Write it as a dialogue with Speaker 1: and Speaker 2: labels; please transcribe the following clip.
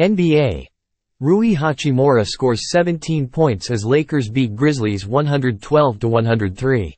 Speaker 1: NBA. Rui Hachimura scores 17 points as Lakers beat Grizzlies 112–103.